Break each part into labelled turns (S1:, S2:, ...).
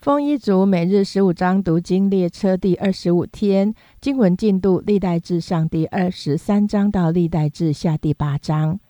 S1: 丰一族每日十五章读经列车第二十五天经文进度：历代至上第二十三章到历代至下第八章。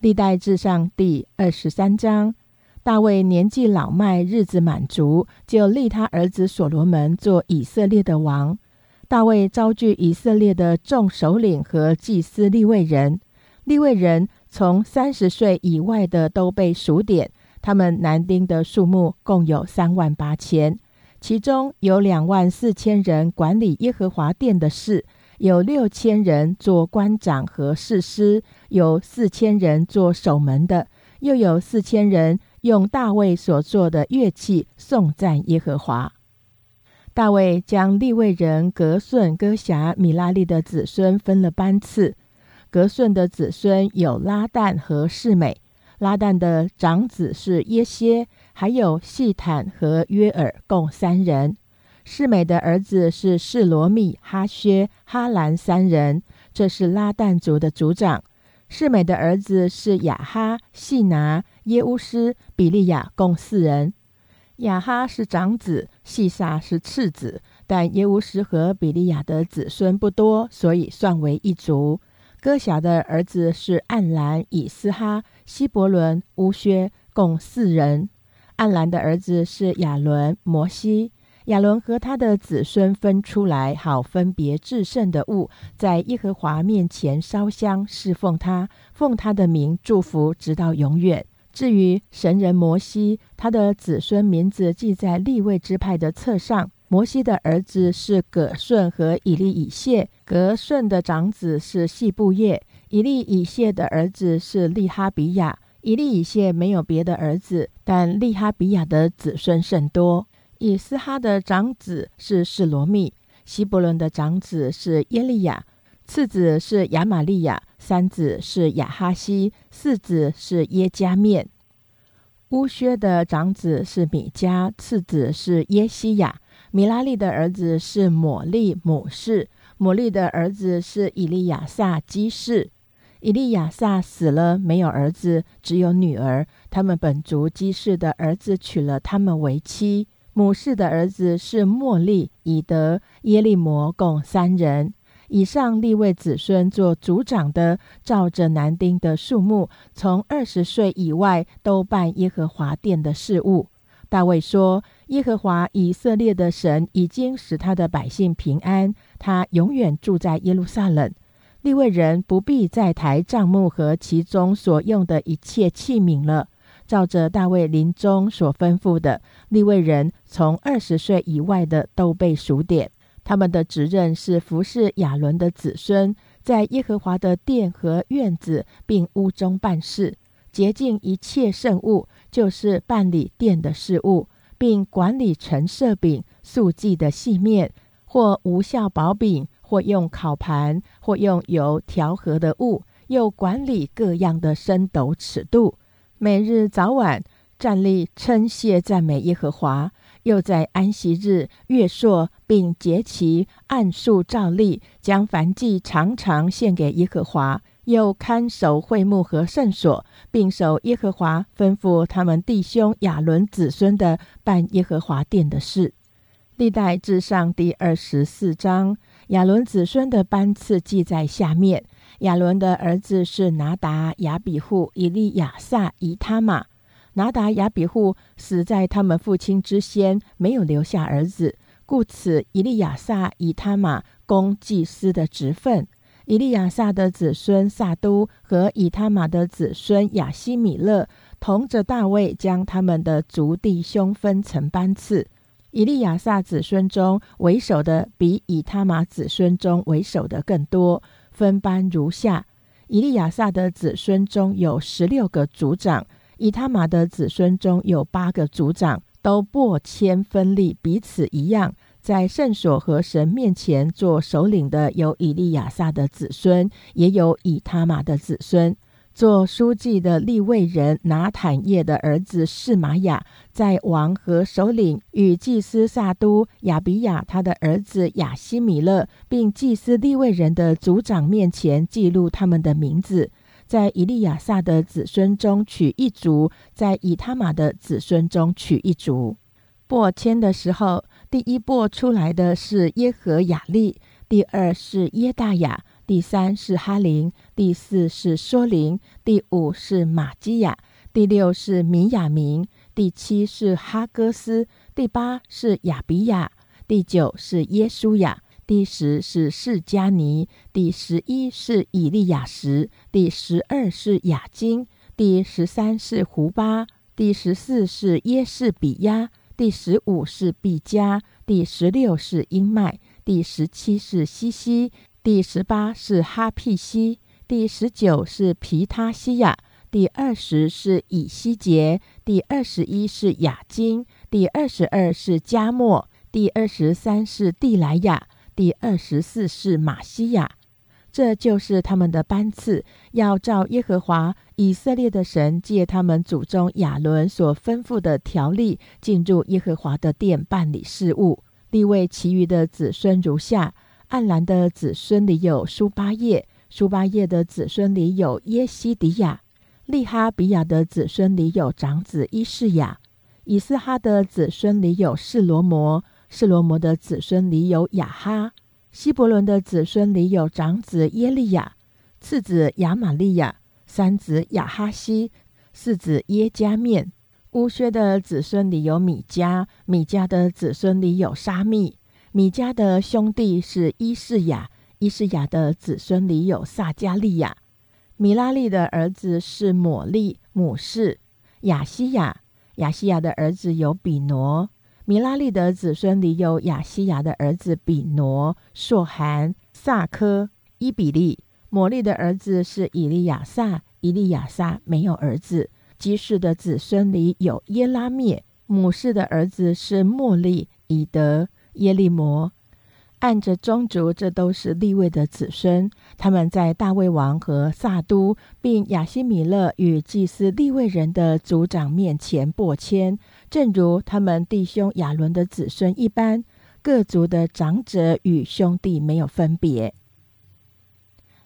S1: 历代至上第二十三章，大卫年纪老迈，日子满足，就立他儿子所罗门做以色列的王。大卫招聚以色列的众首领和祭司立位人，立位人从三十岁以外的都被数点。他们男丁的数目共有三万八千，其中有两万四千人管理耶和华殿的事，有六千人做官长和士师，有四千人做守门的，又有四千人用大卫所做的乐器颂赞耶和华。大卫将利未人格顺、哥辖、米拉利的子孙分了班次，格顺的子孙有拉旦和世美。拉旦的长子是耶歇，还有细坦和约尔，共三人。世美的儿子是示罗密、哈薛、哈兰三人，这是拉旦族的族长。世美的儿子是雅哈、细拿、耶乌斯、比利亚，共四人。雅哈是长子，细撒是次子，但耶乌斯和比利亚的子孙不多，所以算为一族。哥辖的儿子是暗兰、以斯哈。希伯伦、乌薛共四人。暗兰的儿子是亚伦、摩西。亚伦和他的子孙分出来，好分别至圣的物，在耶和华面前烧香侍奉他，奉他的名祝福，直到永远。至于神人摩西，他的子孙名字记在立位支派的册上。摩西的儿子是葛顺和以利以谢。葛顺的长子是细布叶。以利以谢的儿子是利哈比亚。以利以谢没有别的儿子，但利哈比亚的子孙甚多。以斯哈的长子是示罗密。希伯伦的长子是耶利亚，次子是亚玛利亚，三子是亚哈西，四子是耶加面。乌薛的长子是米迦，次子是耶西亚。米拉利的儿子是抹利母氏，抹利的儿子是以利亚撒基士。以利亚撒死了，没有儿子，只有女儿。他们本族基士的儿子娶了他们为妻。母氏的儿子是莫利、以德、耶利摩，共三人。以上立位子孙做族长的，照着男丁的数目，从二十岁以外都办耶和华殿的事务。大卫说：“耶和华以色列的神已经使他的百姓平安，他永远住在耶路撒冷。”利未人不必再抬帐幕和其中所用的一切器皿了。照着大卫临终所吩咐的，利未人从二十岁以外的都被数点。他们的职任是服侍亚伦的子孙，在耶和华的殿和院子并屋中办事，洁净一切圣物，就是办理殿的事务，并管理陈设饼、素祭的细面或无效薄饼。或用烤盘，或用油调和的物，又管理各样的升斗尺度。每日早晚站立称谢赞美耶和华，又在安息日月朔并节期按数照例，将凡祭常常献给耶和华。又看守会幕和圣所，并守耶和华吩咐他们弟兄亚伦子孙的办耶和华殿的事。历代至上第二十四章。亚伦子孙的班次记在下面。亚伦的儿子是拿达、亚比户、以利亚撒、以他玛。拿达、亚比户死在他们父亲之先，没有留下儿子，故此以利亚撒、以他玛供祭司的职分。以利亚撒的子孙撒都和以他玛的子孙亚西米勒，同着大卫将他们的族弟兄分成班次。以利亚撒子孙中为首的，比以他玛子孙中为首的更多。分班如下：以利亚撒的子孙中有十六个族长，以他玛的子孙中有八个族长，都拨迁分立，彼此一样。在圣所和神面前做首领的有以利亚撒的子孙，也有以他玛的子孙。做书记的立位人拿坦叶的儿子是玛雅，在王和首领与祭司萨都亚比亚他的儿子亚西米勒，并祭司立位人的族长面前记录他们的名字，在以利亚撒的子孙中取一族，在以他玛的子孙中取一族。拨迁的时候，第一拨出来的是耶和雅利，第二是耶大雅，第三是哈林，第四是梭林，第五是玛基亚，第六是米亚明，第七是哈哥斯，第八是亚比亚，第九是耶稣亚，第十是释迦尼，第十一是以利亚什，第十二是雅金，第十三是胡巴，第十四是耶士比亚。第十五是毕加，第十六是英麦，第十七是西西，第十八是哈庇西，第十九是皮他西亚，第二十是以西结，第二十一是雅金，第二十二是加莫，第二十三是蒂莱亚，第二十四是马西亚。这就是他们的班次，要照耶和华以色列的神借他们祖宗亚伦所吩咐的条例，进入耶和华的殿办理事务。立位其余的子孙如下：暗兰的子孙里有苏巴叶，苏巴叶的子孙里有耶西迪亚；利哈比亚的子孙里有长子伊士雅；以斯哈的子孙里有示罗摩；示罗摩的子孙里有雅哈。希伯伦的子孙里有长子耶利亚，次子亚玛利亚，三子亚哈西，四子耶加面。乌薛的子孙里有米迦，米迦的子孙里有沙密。米迦的兄弟是伊士雅，伊士雅的子孙里有撒加利亚。米拉利的儿子是抹利，母氏雅西亚，雅西亚的儿子有比挪。米拉利的子孙里有亚西亚的儿子比挪、朔寒、萨科、伊比利；摩利的儿子是以利亚撒，以利亚撒没有儿子。基士的子孙里有耶拉灭，母氏的儿子是莫利、以德、耶利摩。按着宗族，这都是利位的子孙。他们在大卫王和萨都，并亚西米勒与祭司利位人的族长面前拨迁，正如他们弟兄亚伦的子孙一般。各族的长者与兄弟没有分别。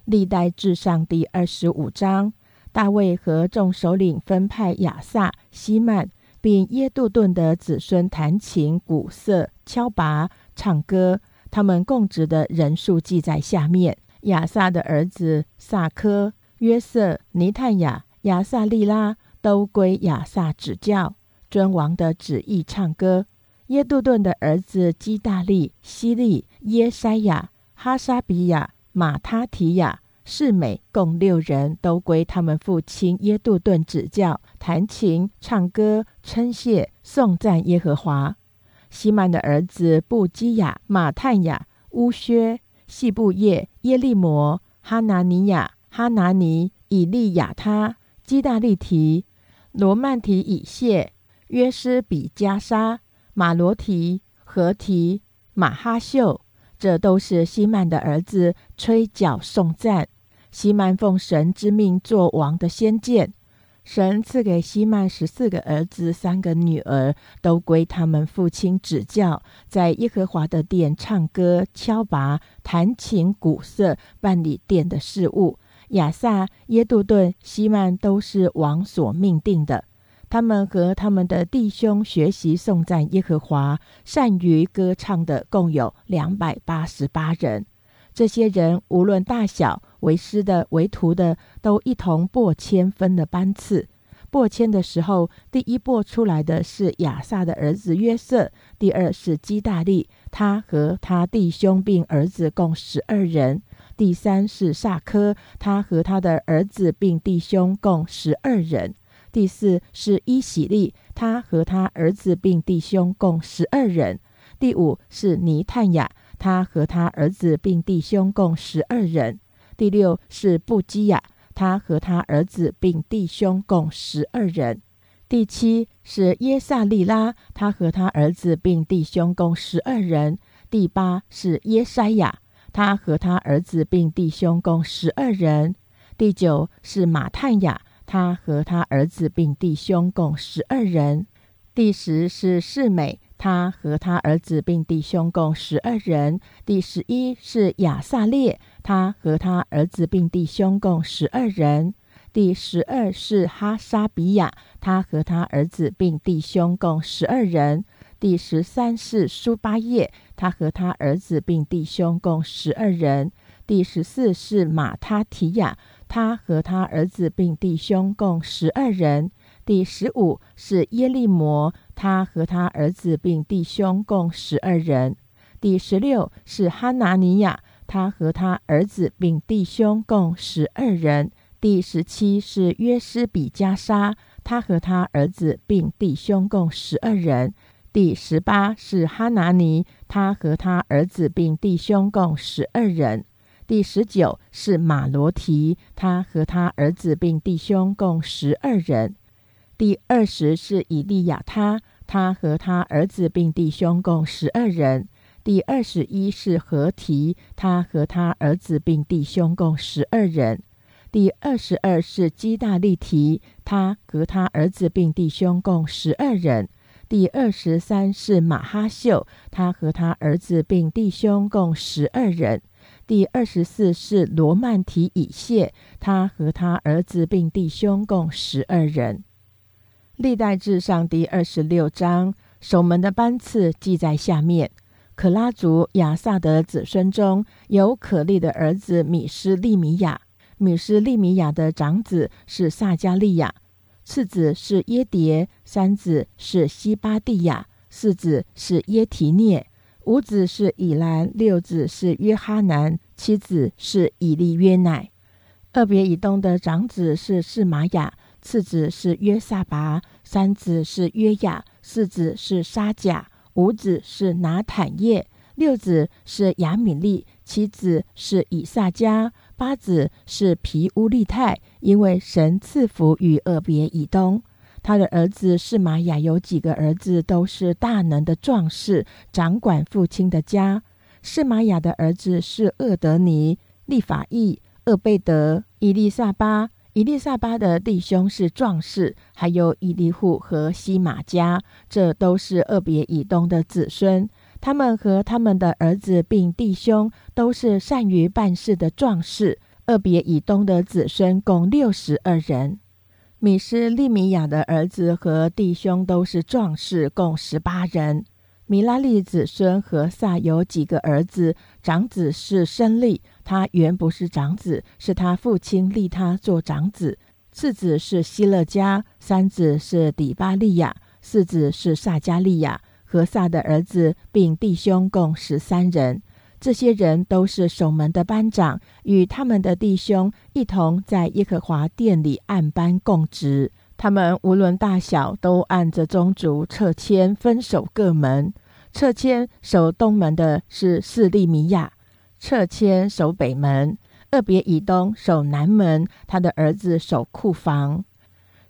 S1: 历代至上第二十五章，大卫和众首领分派亚萨、西曼，并耶杜顿的子孙弹琴、鼓瑟、敲拔、唱歌。他们供职的人数记在下面：亚萨的儿子萨科、约瑟、尼探雅、亚萨利拉都归亚萨指教，尊王的旨意唱歌。耶杜顿的儿子基大利、希利、耶塞亚、哈沙比亚、马他提亚、士美共六人都归他们父亲耶杜顿指教，弹琴、唱歌、称谢、颂赞耶和华。西曼的儿子布基亚、马探雅、乌薛、细布叶、耶利摩、哈拿尼亚、哈拿尼、以利亚他、基大利提、罗曼提、以谢、约斯比加沙、马罗提、何提、马哈秀，这都是西曼的儿子，吹角颂赞。西曼奉神之命做王的先见。神赐给西曼十四个儿子，三个女儿，都归他们父亲指教，在耶和华的殿唱歌、敲拔、弹琴、鼓瑟，办理殿的事务。亚萨、耶杜顿、西曼都是王所命定的。他们和他们的弟兄学习颂赞耶和华，善于歌唱的共有两百八十八人。这些人无论大小，为师的、为徒的，都一同拨迁分了班次。拨迁的时候，第一拨出来的是亚萨的儿子约瑟，第二是基大利，他和他弟兄并儿子共十二人；第三是萨科，他和他的儿子并弟兄共十二人；第四是伊喜利，他和他儿子并弟兄共十二人；第五是尼探雅。他和他儿子并弟兄共十二人。第六是布基亚，他和他儿子并弟兄共十二人。第七是耶萨利拉，他和他儿子并弟兄共十二人。第八是耶筛亚，他和他儿子并弟兄共十二人。第九是马探雅，他和他儿子并弟兄共十二人。第十是世美。他和他儿子并弟兄共十二人。第十一是亚萨列，他和他儿子并弟兄共十二人。第十二是哈沙比亚，他和他儿子并弟兄共十二人。第十三是苏巴叶，他和他儿子并弟兄共十二人；第十四是马他提亚，他和他儿子并弟兄共十二人；第十五是耶利摩，他和他儿子并弟兄共十二人；第十六是哈拿尼亚，他和他儿子并弟兄共十二人；第十七是约斯比加沙，他和他儿子并弟兄共十二人。第十八是哈拿尼，他和他儿子并弟兄共十二人。第十九是马罗提，他和他儿子并弟兄共十二人。第二十是以利亚他，他和他儿子并弟兄共十二人。第二十一是何提，他和他儿子并弟兄共十二人。第二十二是基大利提，他和他儿子并弟兄共十二人。第二十三是马哈秀，他和他儿子并弟兄共十二人。第二十四是罗曼提以谢，他和他儿子并弟兄共十二人。历代志上第二十六章守门的班次记在下面：可拉族亚萨的子孙中有可利的儿子米斯利米亚，米斯利米亚的长子是撒加利亚。次子是耶迭，三子是西巴蒂亚，四子是耶提涅，五子是以兰，六子是约哈南，七子是以利约乃。二别以东的长子是示玛雅，次子是约萨拔，三子是约雅，四子是沙甲，五子是拿坦叶，六子是亚米利，七子是以萨迦。八子是皮乌利泰，因为神赐福与厄别以东。他的儿子是玛雅，有几个儿子都是大能的壮士，掌管父亲的家。是玛雅的儿子是厄德尼、利法义、厄贝德、伊丽莎巴。伊丽莎巴的弟兄是壮士，还有伊利户和西马加，这都是厄别以东的子孙。他们和他们的儿子并弟兄都是善于办事的壮士。二别以东的子孙共六十二人。米斯利米亚的儿子和弟兄都是壮士，共十八人。米拉利子孙和萨有几个儿子？长子是申利，他原不是长子，是他父亲立他做长子。次子是希勒家，三子是底巴利亚，四子是萨加利亚。和萨的儿子并弟兄共十三人，这些人都是守门的班长，与他们的弟兄一同在耶和华殿里按班供职。他们无论大小，都按着宗族撤迁，分守各门。撤迁守东门的是四利米亚，撤迁守北门；二别以东守南门，他的儿子守库房。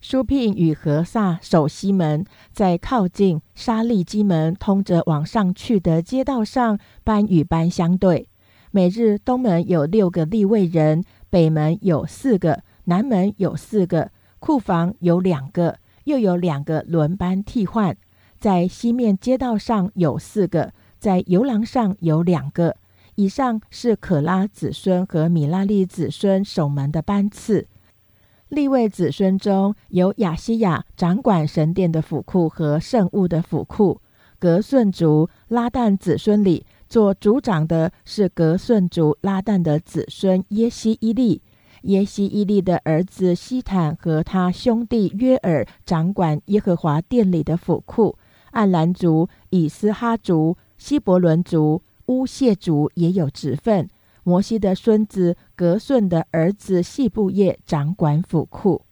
S1: 舒聘与何萨守西门，在靠近沙利基门通着往上去的街道上，班与班相对。每日东门有六个立位人，北门有四个，南门有四个，库房有两个，又有两个轮班替换。在西面街道上有四个，在游廊上有两个。以上是可拉子孙和米拉利子孙守门的班次。立位子孙中有亚西亚掌管神殿的府库和圣物的府库。格顺族拉旦子孙里做族长的是格顺族拉旦的子孙耶西伊利。耶西伊利的儿子西坦和他兄弟约尔掌管耶和华殿里的府库。暗兰族、以斯哈族、希伯伦族、乌谢族也有职分。摩西的孙子格顺的儿子细布叶掌管府库，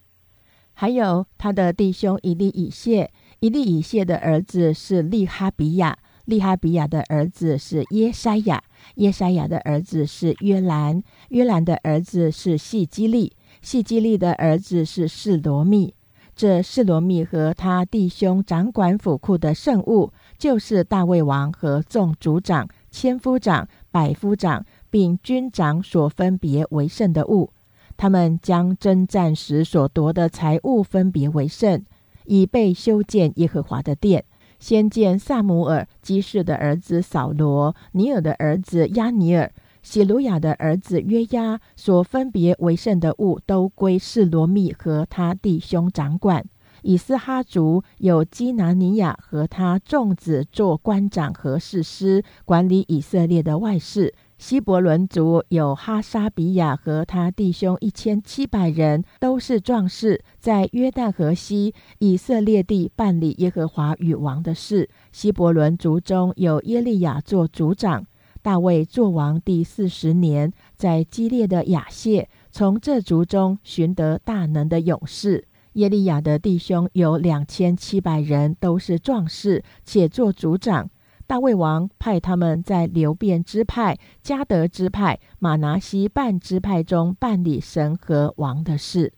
S1: 还有他的弟兄以利以谢。以利以谢的儿子是利哈比亚，利哈比亚的儿子是耶筛亚，耶筛亚的儿子是约兰，约兰的儿子是细基利，细基利的儿子是示罗密。这示罗密和他弟兄掌管府库的圣物，就是大卫王和众族长、千夫长、百夫长。并军长所分别为圣的物，他们将征战时所夺的财物分别为圣，以备修建耶和华的殿。先见萨姆尔基士的儿子扫罗、尼尔的儿子亚尼尔、希鲁雅的儿子约押所分别为圣的物，都归示罗密和他弟兄掌管。以斯哈族有基拿尼亚和他众子做官长和士师，管理以色列的外事。希伯伦族有哈沙比亚和他弟兄一千七百人，都是壮士，在约旦河西以色列地办理耶和华与王的事。希伯伦族中有耶利亚做族长。大卫作王第四十年，在激烈的雅谢，从这族中寻得大能的勇士。耶利亚的弟兄有两千七百人，都是壮士，且做族长。大卫王派他们在流变支派、加德支派、马拿西半支派中办理神和王的事。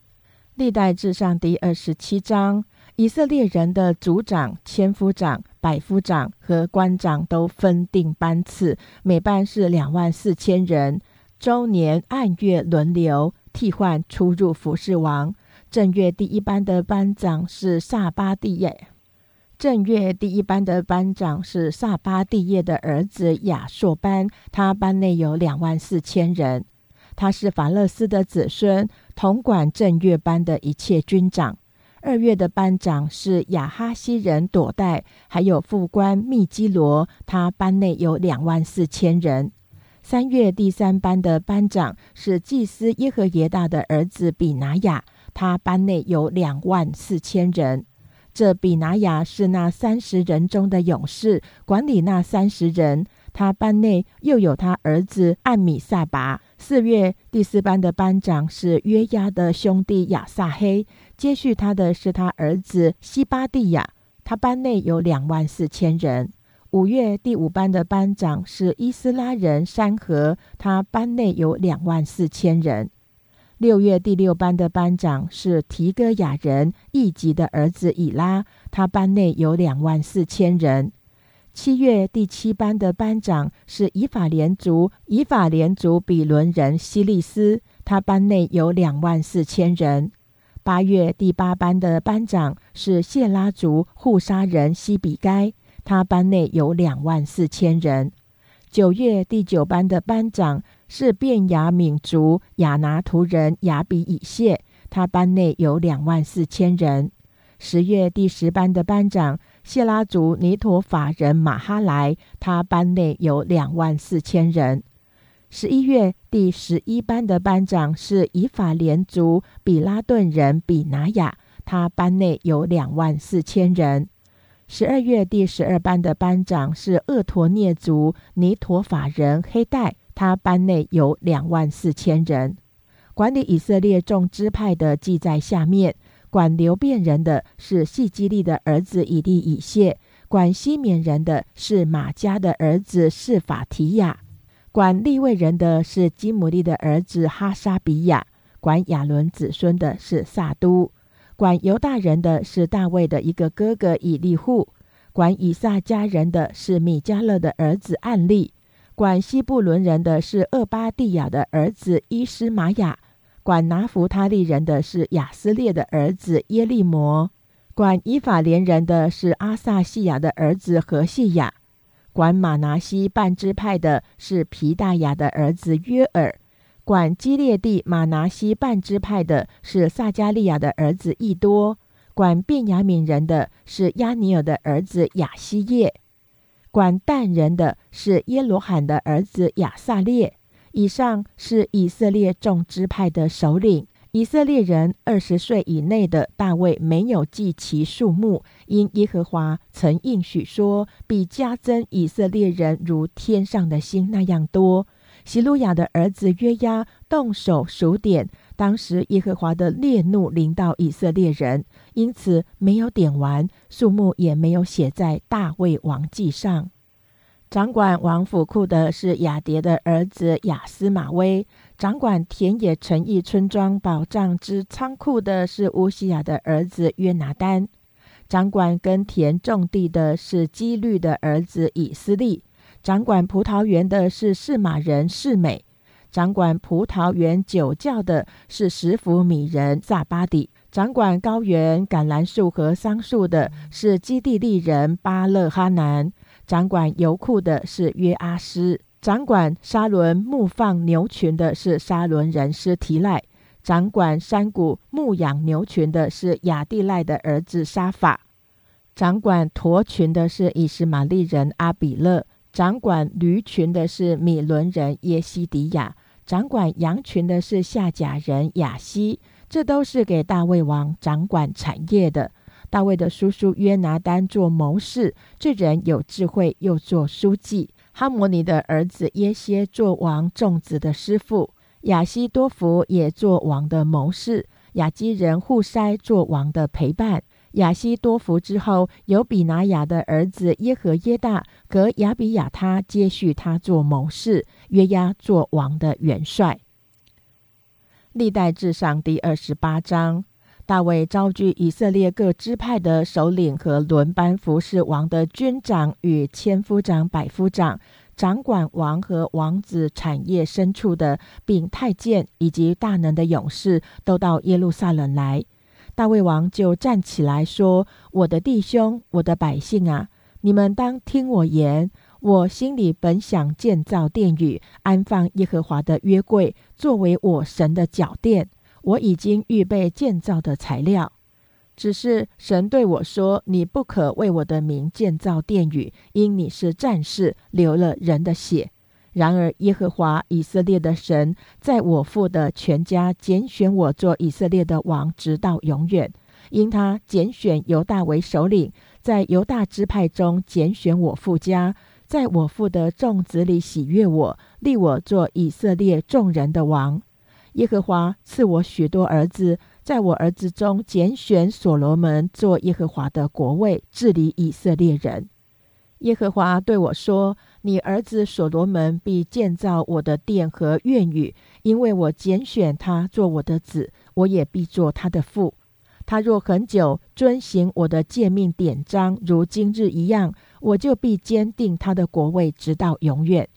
S1: 历代志上第二十七章，以色列人的族长、千夫长、百夫长和官长都分定班次，每班是两万四千人，周年按月轮流替换出入服侍王。正月第一班的班长是萨巴蒂耶。正月第一班的班长是萨巴蒂叶的儿子亚硕班，他班内有两万四千人。他是法勒斯的子孙，统管正月班的一切军长。二月的班长是亚哈西人朵代，还有副官密基罗，他班内有两万四千人。三月第三班的班长是祭司耶和耶大的儿子比拿雅，他班内有两万四千人。这比拿雅是那三十人中的勇士，管理那三十人。他班内又有他儿子艾米萨拔。四月第四班的班长是约押的兄弟亚撒黑，接续他的是他儿子西巴蒂亚。他班内有两万四千人。五月第五班的班长是伊斯拉人山河，他班内有两万四千人。六月第六班的班长是提戈雅人一级的儿子以拉，他班内有两万四千人。七月第七班的班长是以法莲族以法莲族比伦人希利斯，他班内有两万四千人。八月第八班的班长是谢拉族护沙人西比该，他班内有两万四千人。九月第九班的班长。是便雅敏族亚拿图人雅比以谢，他班内有两万四千人。十月第十班的班长谢拉族尼陀法人马哈莱，他班内有两万四千人。十一月第十一班的班长是以法连族比拉顿人比拿雅，他班内有两万四千人。十二月第十二班的班长是厄陀涅族尼陀法人黑带。他班内有两万四千人，管理以色列众支派的记在下面。管流变人的是细基利的儿子以利以谢，管西缅人的是马加的儿子是法提亚，管利未人的是基姆利的儿子哈沙比亚，管亚伦子孙的是萨都，管犹大人的是大卫的一个哥哥以利户，管以撒家人的是米迦勒的儿子暗利。管西布伦人的是厄巴蒂亚的儿子伊斯玛雅，管拿弗他利人的是亚斯列的儿子耶利摩，管以法莲人的是阿萨西亚的儿子何西亚，管马拿西半支派的是皮大雅的儿子约尔，管基列地马拿西半支派的是撒加利亚的儿子易多，管便雅悯人的是亚尼尔的儿子亚西叶。管但人的是耶罗罕的儿子亚撒列。以上是以色列众支派的首领。以色列人二十岁以内的大卫没有计其数目，因耶和华曾应许说，必加增以色列人如天上的星那样多。希路亚的儿子约押动手数点。当时耶和华的烈怒临到以色列人，因此没有点完，数目也没有写在大卫王记上。掌管王府库的是雅蝶的儿子雅斯马威，掌管田野城邑村庄保障之仓库的是乌西亚的儿子约拿丹，掌管耕田种地的是基律的儿子以斯利，掌管葡萄园的是士马人士美。掌管葡萄园酒窖的是十福米人萨巴底，掌管高原橄榄树和桑树的是基地利人巴勒哈南，掌管油库的是约阿斯，掌管沙伦牧放牛群的是沙伦人斯提赖，掌管山谷牧养牛群的是亚蒂赖的儿子沙法；掌管驼群的是以实玛利人阿比勒；掌管驴群的是米伦人耶西迪亚；掌管羊群的是夏甲人亚西。这都是给大卫王掌管产业的。大卫的叔叔约拿丹做谋士，这人有智慧，又做书记。哈摩尼的儿子耶歇做王众子的师傅，亚西多福也做王的谋士，亚基人户筛做王的陪伴。亚西多福之后，有比拿雅的儿子耶和耶大和亚比亚他接续他做谋士，约押做王的元帅。历代至上第二十八章。大卫召聚以色列各支派的首领和轮班服侍王的军长与千夫长、百夫长，掌管王和王子产业深处的，并太监以及大能的勇士，都到耶路撒冷来。大卫王就站起来说：“我的弟兄，我的百姓啊，你们当听我言。我心里本想建造殿宇，安放耶和华的约柜，作为我神的脚殿。”我已经预备建造的材料，只是神对我说：“你不可为我的名建造殿宇，因你是战士，流了人的血。”然而耶和华以色列的神在我父的全家拣选我做以色列的王，直到永远。因他拣选犹大为首领，在犹大支派中拣选我父家，在我父的众子里喜悦我，立我做以色列众人的王。耶和华赐我许多儿子，在我儿子中拣选所罗门做耶和华的国位，治理以色列人。耶和华对我说：“你儿子所罗门必建造我的殿和院宇，因为我拣选他做我的子，我也必做他的父。他若很久遵行我的诫命典章，如今日一样，我就必坚定他的国位，直到永远。”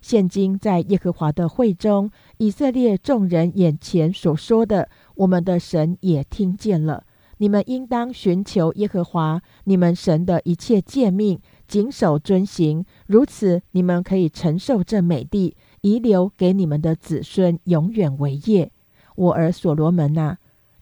S1: 现今在耶和华的会中，以色列众人眼前所说的，我们的神也听见了。你们应当寻求耶和华你们神的一切诫命，谨守遵行，如此你们可以承受这美地，遗留给你们的子孙，永远为业。我儿所罗门呐，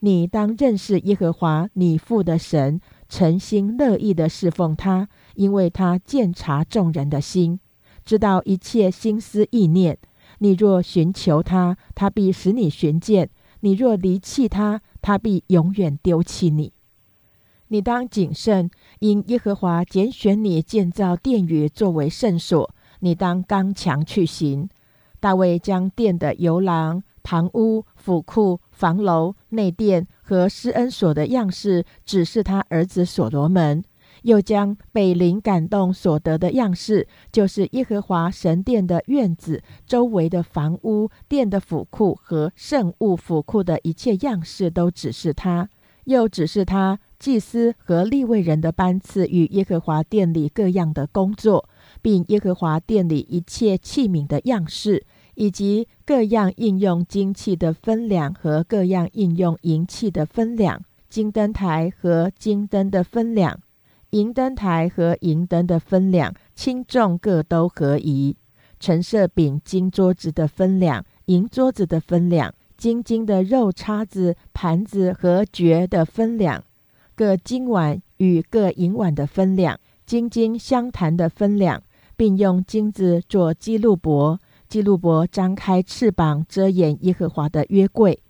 S1: 你当认识耶和华你父的神，诚心乐意的侍奉他，因为他鉴察众人的心。知道一切心思意念，你若寻求他，他必使你寻见；你若离弃他，他必永远丢弃你。你当谨慎，因耶和华拣选你建造殿宇作为圣所，你当刚强去行。大卫将殿的游廊、堂屋、府库、房楼、内殿和施恩所的样式，指示他儿子所罗门。又将北灵感动所得的样式，就是耶和华神殿的院子周围的房屋、殿的府库和圣物府库的一切样式，都指示他；又指示他祭司和立位人的班次与耶和华殿里各样的工作，并耶和华殿里一切器皿的样式，以及各样应用金器的分量和各样应用银器的分量，金灯台和金灯的分量。银灯台和银灯的分量轻重各都合宜，陈设饼金桌子的分量，银桌子的分量，金金的肉叉子、盘子和爵的分量，各金碗与各银碗的分量，金金相谈的分量，并用金子做记录簿，基路伯张开翅膀遮掩耶和华的约柜。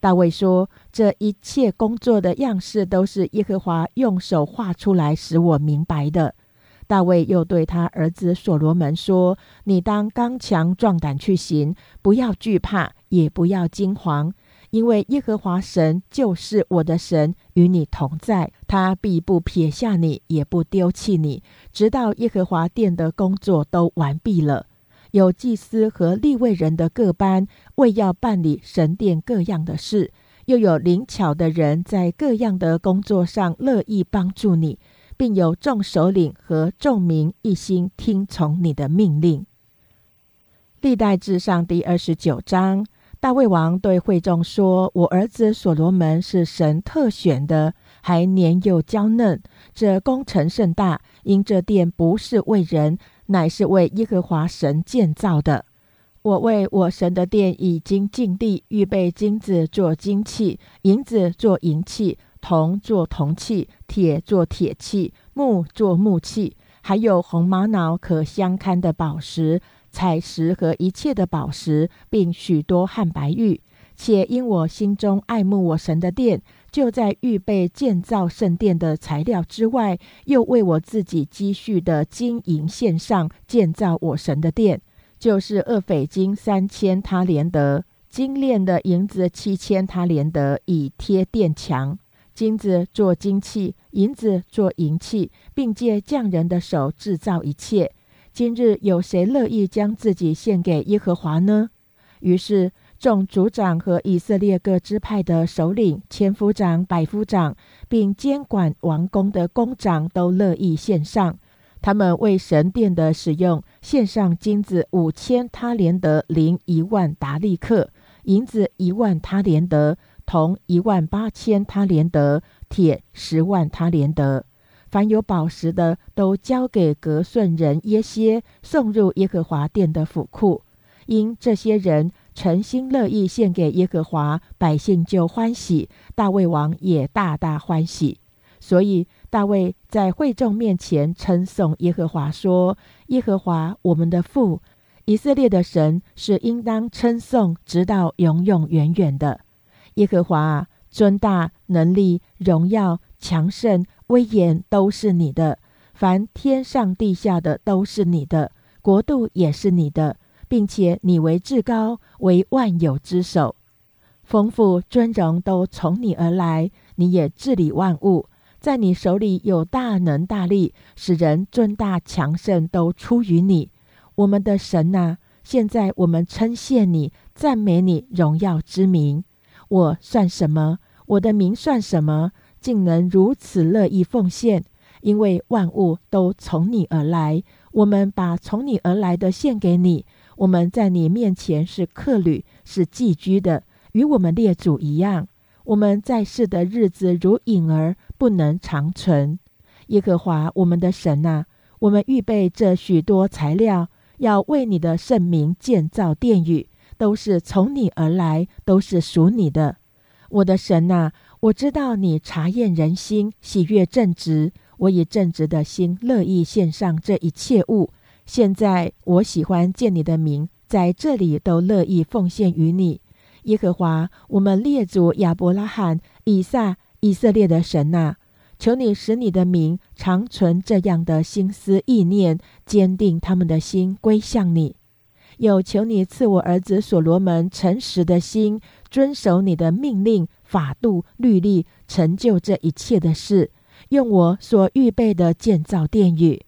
S1: 大卫说：“这一切工作的样式都是耶和华用手画出来，使我明白的。”大卫又对他儿子所罗门说：“你当刚强壮胆去行，不要惧怕，也不要惊惶，因为耶和华神就是我的神，与你同在，他必不撇下你，也不丢弃你，直到耶和华殿的工作都完毕了。”有祭司和立位人的各班，为要办理神殿各样的事；又有灵巧的人在各样的工作上乐意帮助你，并有众首领和众民一心听从你的命令。历代志上第二十九章，大卫王对会众说：“我儿子所罗门是神特选的，还年幼娇嫩，这工程甚大，因这殿不是为人。”乃是为耶和华神建造的，我为我神的殿已经尽力预备金子做金器，银子做银器，铜做铜器，铁做铁器，木做木器，还有红玛瑙可相看的宝石、彩石和一切的宝石，并许多汉白玉。且因我心中爱慕我神的殿，就在预备建造圣殿的材料之外，又为我自己积蓄的金银线上建造我神的殿，就是二斐金三千他连德，精炼的银子七千他连德，以贴殿墙。金子做金器，银子做银器，并借匠人的手制造一切。今日有谁乐意将自己献给耶和华呢？于是。众族长和以色列各支派的首领、千夫长、百夫长，并监管王宫的宫长都乐意献上。他们为神殿的使用献上金子五千他连德，零一万达利克；银子一万他连德，铜一万八千他连德，铁十万他连德。凡有宝石的，都交给格顺人耶歇，送入耶和华殿的府库。因这些人。诚心乐意献给耶和华，百姓就欢喜，大卫王也大大欢喜。所以大卫在会众面前称颂耶和华，说：“耶和华我们的父，以色列的神是应当称颂，直到永永远远的。耶和华尊大能力、荣耀、强盛、威严都是你的，凡天上地下的都是你的，国度也是你的。”并且你为至高，为万有之首，丰富尊荣都从你而来。你也治理万物，在你手里有大能大力，使人尊大强盛都出于你。我们的神呐，现在我们称谢你，赞美你荣耀之名。我算什么？我的名算什么？竟能如此乐意奉献？因为万物都从你而来，我们把从你而来的献给你。我们在你面前是客旅，是寄居的，与我们列祖一样。我们在世的日子如影儿，不能长存。耶和华我们的神呐，我们预备这许多材料，要为你的圣名建造殿宇，都是从你而来，都是属你的。我的神呐，我知道你查验人心，喜悦正直。我以正直的心，乐意献上这一切物。现在我喜欢见你的名，在这里都乐意奉献于你，耶和华，我们列祖亚伯拉罕、以撒、以色列的神呐，求你使你的名长存这样的心思意念，坚定他们的心归向你。又求你赐我儿子所罗门诚实的心，遵守你的命令、法度、律例，成就这一切的事，用我所预备的建造殿宇。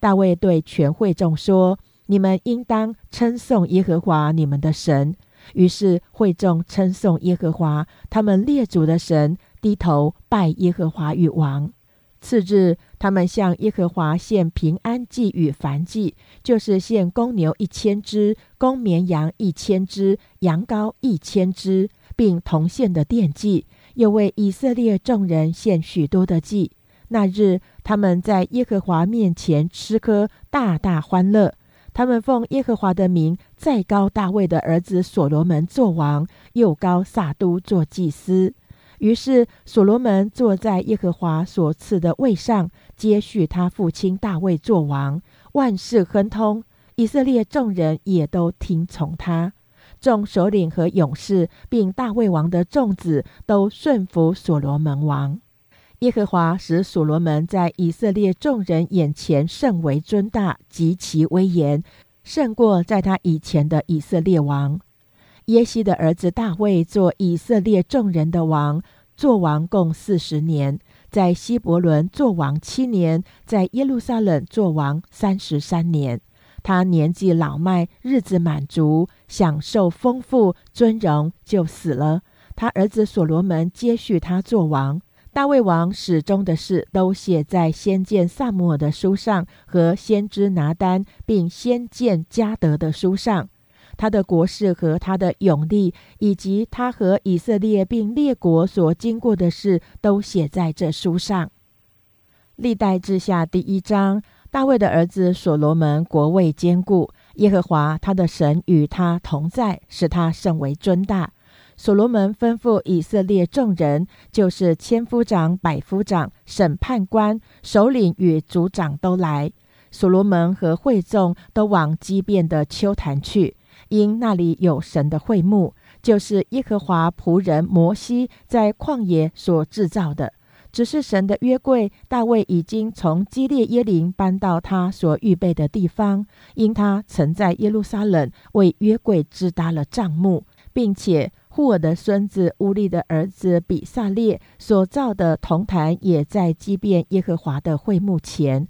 S1: 大卫对全会众说：“你们应当称颂耶和华你们的神。”于是会众称颂耶和华，他们列祖的神，低头拜耶和华与王。次日，他们向耶和华献平安祭与燔祭，就是献公牛一千只、公绵羊一千只、羊羔一千只，并同献的奠祭，又为以色列众人献许多的祭。那日，他们在耶和华面前吃喝，大大欢乐。他们奉耶和华的名，再高大卫的儿子所罗门做王，又高撒都做祭司。于是，所罗门坐在耶和华所赐的位上，接续他父亲大卫做王，万事亨通。以色列众人也都听从他，众首领和勇士，并大卫王的众子，都顺服所罗门王。耶和华使所罗门在以色列众人眼前甚为尊大，极其威严，胜过在他以前的以色列王。耶西的儿子大卫做以色列众人的王，做王共四十年，在希伯伦做王七年，在耶路撒冷做王三十三年。他年纪老迈，日子满足，享受丰富尊荣，就死了。他儿子所罗门接续他做王。大卫王始终的事都写在先见萨姆尔的书上和先知拿丹并先见加德的书上。他的国事和他的勇力，以及他和以色列并列国所经过的事，都写在这书上。历代志下第一章：大卫的儿子所罗门国位坚固，耶和华他的神与他同在，使他甚为尊大。所罗门吩咐以色列众人，就是千夫长、百夫长、审判官、首领与族长都来。所罗门和会众都往基变的丘坛去，因那里有神的会幕，就是耶和华仆人摩西在旷野所制造的。只是神的约柜，大卫已经从基列耶林搬到他所预备的地方，因他曾在耶路撒冷为约柜支搭了帐幕，并且。户尔的孙子乌利的儿子比萨列所造的铜坛，也在祭奠耶和华的会幕前。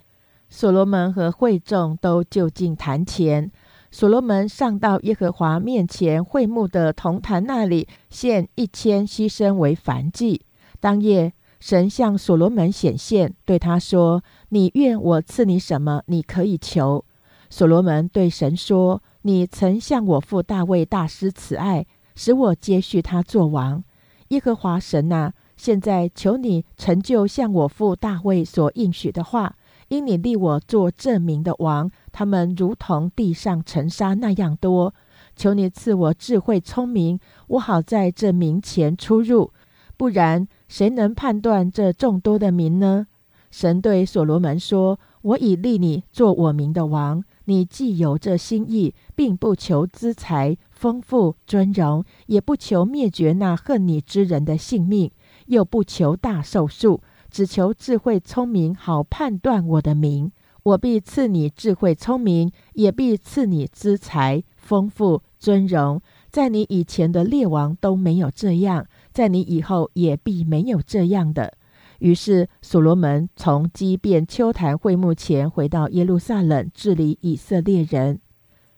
S1: 所罗门和会众都就近坛前。所罗门上到耶和华面前会幕的铜坛那里，献一千牺牲为燔祭。当夜，神向所罗门显现，对他说：“你愿我赐你什么？你可以求。”所罗门对神说：“你曾向我父大卫大师慈爱。”使我接续他做王，耶和华神呐，现在求你成就像我父大卫所应许的话，因你立我做证明的王，他们如同地上尘沙那样多。求你赐我智慧聪明，我好在这名前出入，不然谁能判断这众多的民呢？神对所罗门说：“我已立你做我名的王，你既有这心意，并不求资财。”丰富尊荣，也不求灭绝那恨你之人的性命，又不求大寿数，只求智慧聪明，好判断我的名。我必赐你智慧聪明，也必赐你资财丰富尊荣。在你以前的列王都没有这样，在你以后也必没有这样的。于是所罗门从基变丘坛会幕前回到耶路撒冷，治理以色列人。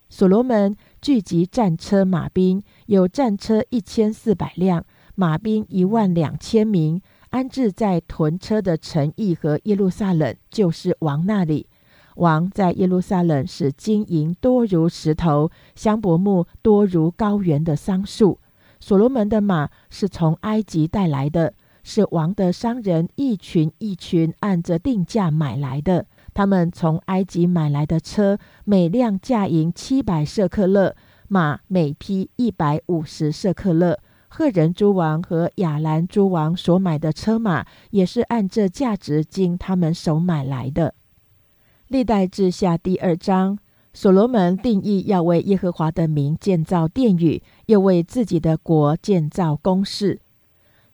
S1: 所罗门。聚集战车马兵，有战车一千四百辆，马兵一万两千名，安置在屯车的城邑和耶路撒冷，就是王那里。王在耶路撒冷使金银多如石头，香柏木多如高原的桑树。所罗门的马是从埃及带来的，是王的商人一群一群按着定价买来的。他们从埃及买来的车，每辆价银七百舍克勒；马每匹一百五十舍克勒。赫人诸王和亚兰诸王所买的车马，也是按这价值经他们手买来的。历代志下第二章，所罗门定义要为耶和华的名建造殿宇，又为自己的国建造宫室。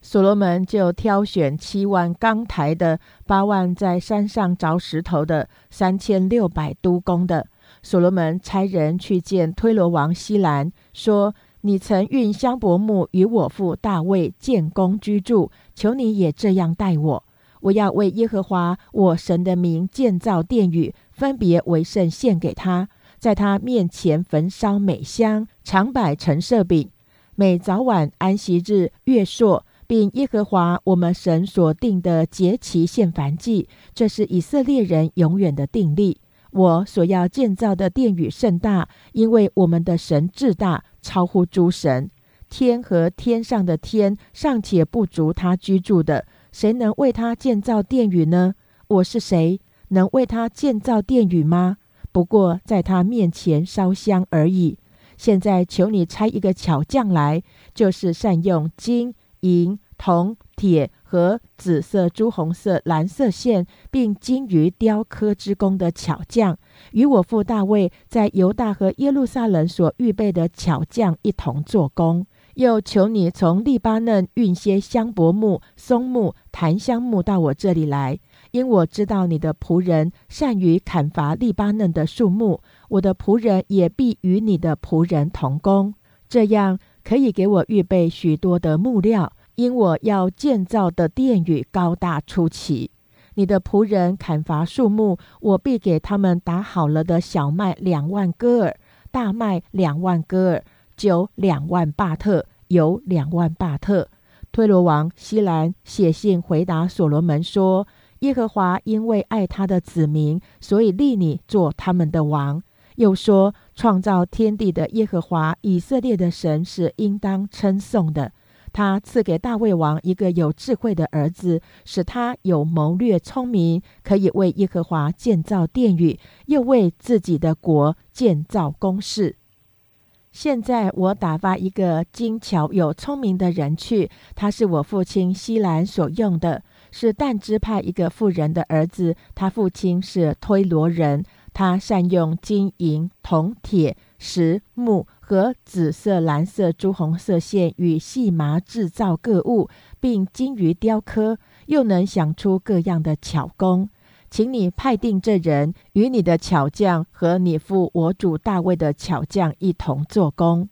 S1: 所罗门就挑选七万钢台的、八万在山上凿石头的、三千六百督工的。所罗门差人去见推罗王西兰，说：“你曾运香柏木与我父大卫建宫居住，求你也这样待我。我要为耶和华我神的名建造殿宇，分别为圣献给他，在他面前焚烧美香，常摆陈设饼，每早晚安息日、月朔。”并耶和华我们神所定的节期献燔祭，这是以色列人永远的定例。我所要建造的殿宇甚大，因为我们的神至大，超乎诸神。天和天上的天尚且不足他居住的，谁能为他建造殿宇呢？我是谁，能为他建造殿宇吗？不过在他面前烧香而已。现在求你差一个巧匠来，就是善用金。银、铜、铁和紫色、朱红色、蓝色线，并精于雕刻之工的巧匠，与我父大卫在犹大和耶路撒冷所预备的巧匠一同做工。又求你从利巴嫩运些香柏木、松木、檀香木到我这里来，因我知道你的仆人善于砍伐利巴嫩的树木，我的仆人也必与你的仆人同工。这样。可以给我预备许多的木料，因我要建造的殿宇高大出奇。你的仆人砍伐树木，我必给他们打好了的小麦两万戈尔，大麦两万戈尔，酒两万巴特，油两万巴特。推罗王西兰写信回答所罗门说：“耶和华因为爱他的子民，所以立你做他们的王。”又说：“创造天地的耶和华以色列的神是应当称颂的，他赐给大卫王一个有智慧的儿子，使他有谋略、聪明，可以为耶和华建造殿宇，又为自己的国建造宫室。现在我打发一个精巧有聪明的人去，他是我父亲西兰所用的，是但支派一个妇人的儿子，他父亲是推罗人，他善用金银铜铁石木。和紫色、蓝色、朱红色线与细麻制造各物，并精于雕刻，又能想出各样的巧工。请你派定这人与你的巧匠和你父我主大卫的巧匠一同做工。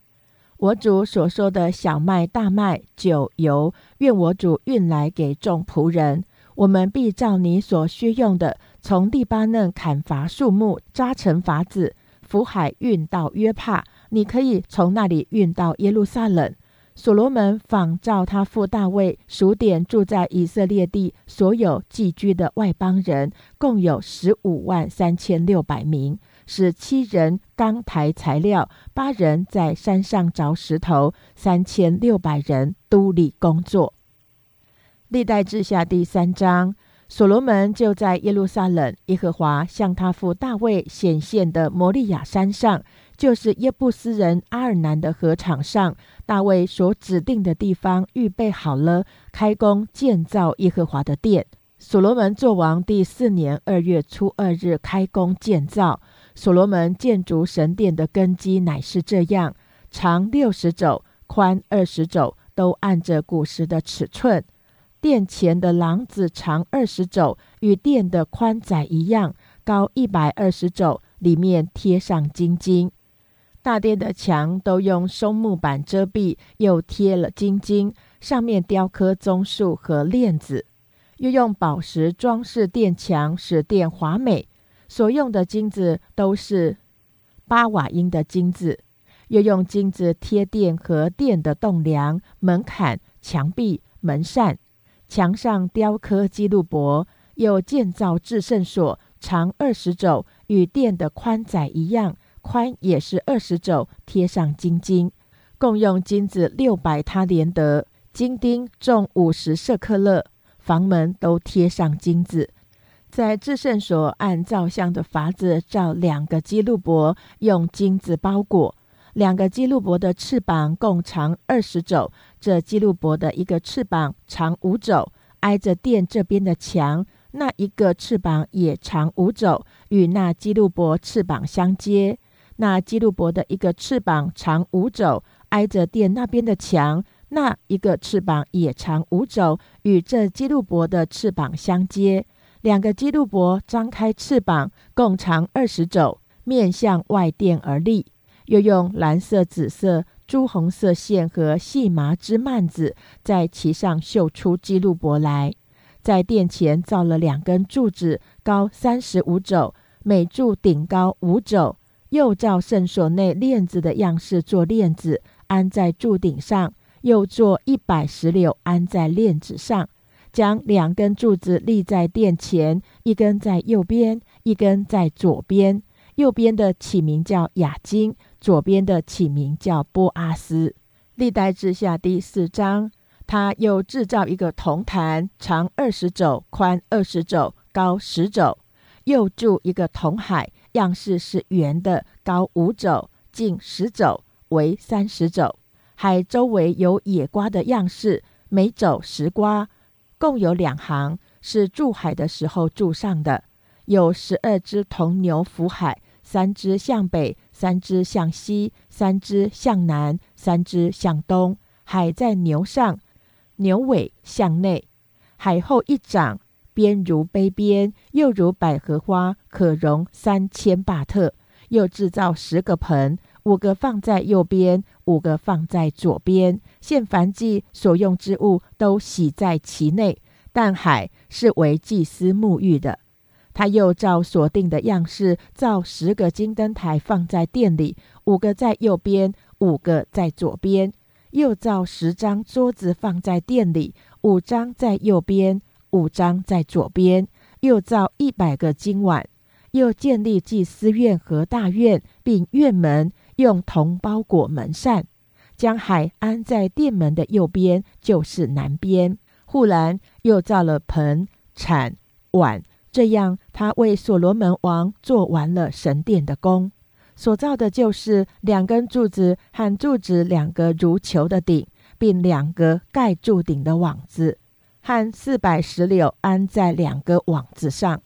S1: 我主所说的小麦、大麦、酒、油，愿我主运来给众仆人。我们必照你所需用的，从黎巴嫩砍伐树木，扎成筏子，浮海运到约帕。你可以从那里运到耶路撒冷。所罗门仿照他父大卫数点住在以色列地所有寄居的外邦人，共有十五万三千六百名。使七人刚抬材料，八人在山上凿石头，三千六百人都力工作。历代志下第三章，所罗门就在耶路撒冷耶和华向他父大卫显现的摩利亚山上。就是耶布斯人阿尔南的河场上，大卫所指定的地方预备好了，开工建造耶和华的殿。所罗门作王第四年二月初二日开工建造。所罗门建筑神殿的根基乃是这样：长六十肘，宽二十肘，都按着古时的尺寸。殿前的廊子长二十肘，与殿的宽窄一样，高一百二十肘，里面贴上金金。大殿的墙都用松木板遮蔽，又贴了金金，上面雕刻棕树和链子，又用宝石装饰殿墙，使殿华美。所用的金子都是巴瓦因的金子，又用金子贴殿和殿的栋梁、门槛、墙壁、门扇，墙上雕刻基路伯，又建造至圣所，长二十肘，与殿的宽窄一样。宽也是二十肘，贴上金金，共用金子六百他连得，金钉重五十舍克勒，房门都贴上金子。在至圣所按照相的法子造两个基路伯，用金子包裹。两个基路伯的翅膀共长二十肘，这基路伯的一个翅膀长五肘，挨着殿这边的墙，那一个翅膀也长五肘，与那基路伯翅膀相接。那基路伯的一个翅膀长五肘，挨着殿那边的墙；那一个翅膀也长五肘，与这基路伯的翅膀相接。两个基路伯张开翅膀，共长二十肘，面向外殿而立。又用蓝色、紫色、朱红色线和细麻织幔子，在其上绣出基路伯来。在殿前造了两根柱子，高三十五肘，每柱顶高五肘。又照圣所内链子的样式做链子，安在柱顶上；又做一百石榴，安在链子上。将两根柱子立在殿前，一根在右边，一根在左边。右边的起名叫雅金，左边的起名叫波阿斯。历代志下第四章，他又制造一个铜坛，长二十肘，宽二十肘，高十肘。又铸一个铜海。样式是圆的，高五肘，径十肘，为三十肘。海周围有野瓜的样式，每肘十瓜，共有两行，是筑海的时候筑上的。有十二只铜牛浮海，三只向北，三只向西，三只向南，三只向东。海在牛上，牛尾向内，海后一掌。边如杯边，又如百合花，可容三千巴特。又制造十个盆，五个放在右边，五个放在左边。现凡祭所用之物都洗在其内。但海是为祭司沐浴的。他又照所定的样式造十个金灯台，放在店里，五个在右边，五个在左边。又造十张桌子放在店里，五张在右边。五张在左边，又造一百个金碗，又建立祭司院和大院，并院门用铜包裹门扇。将海安在殿门的右边，就是南边。护栏又造了盆、铲、碗，这样他为所罗门王做完了神殿的工。所造的就是两根柱子和柱子两个如球的顶，并两个盖柱顶的网子，和四百石榴安在两个网子上。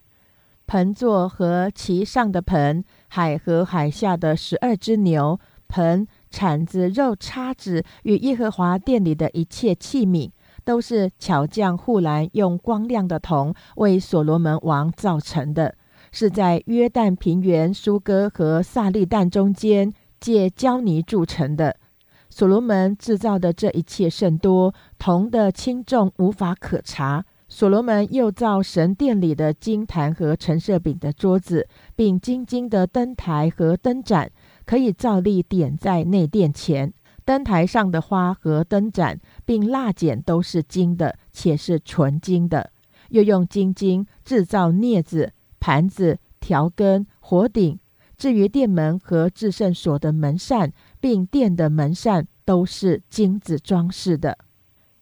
S1: 盆座和其上的盆，海和海下的十二只牛，盆、铲子、肉叉子与耶和华殿里的一切器皿，都是巧匠护栏用光亮的铜为所罗门王造成的。是在约旦平原苏哥和萨利旦中间借胶泥铸成的。所罗门制造的这一切甚多，铜的轻重无法可查。所罗门又造神殿里的金坛和陈设饼的桌子，并金金的灯台和灯盏，可以照例点在内殿前。灯台上的花和灯盏，并蜡剪都是金的，且是纯金的。又用金金制造镊子。盘子、条羹、火鼎，至于殿门和至圣所的门扇，并殿的门扇，都是金子装饰的。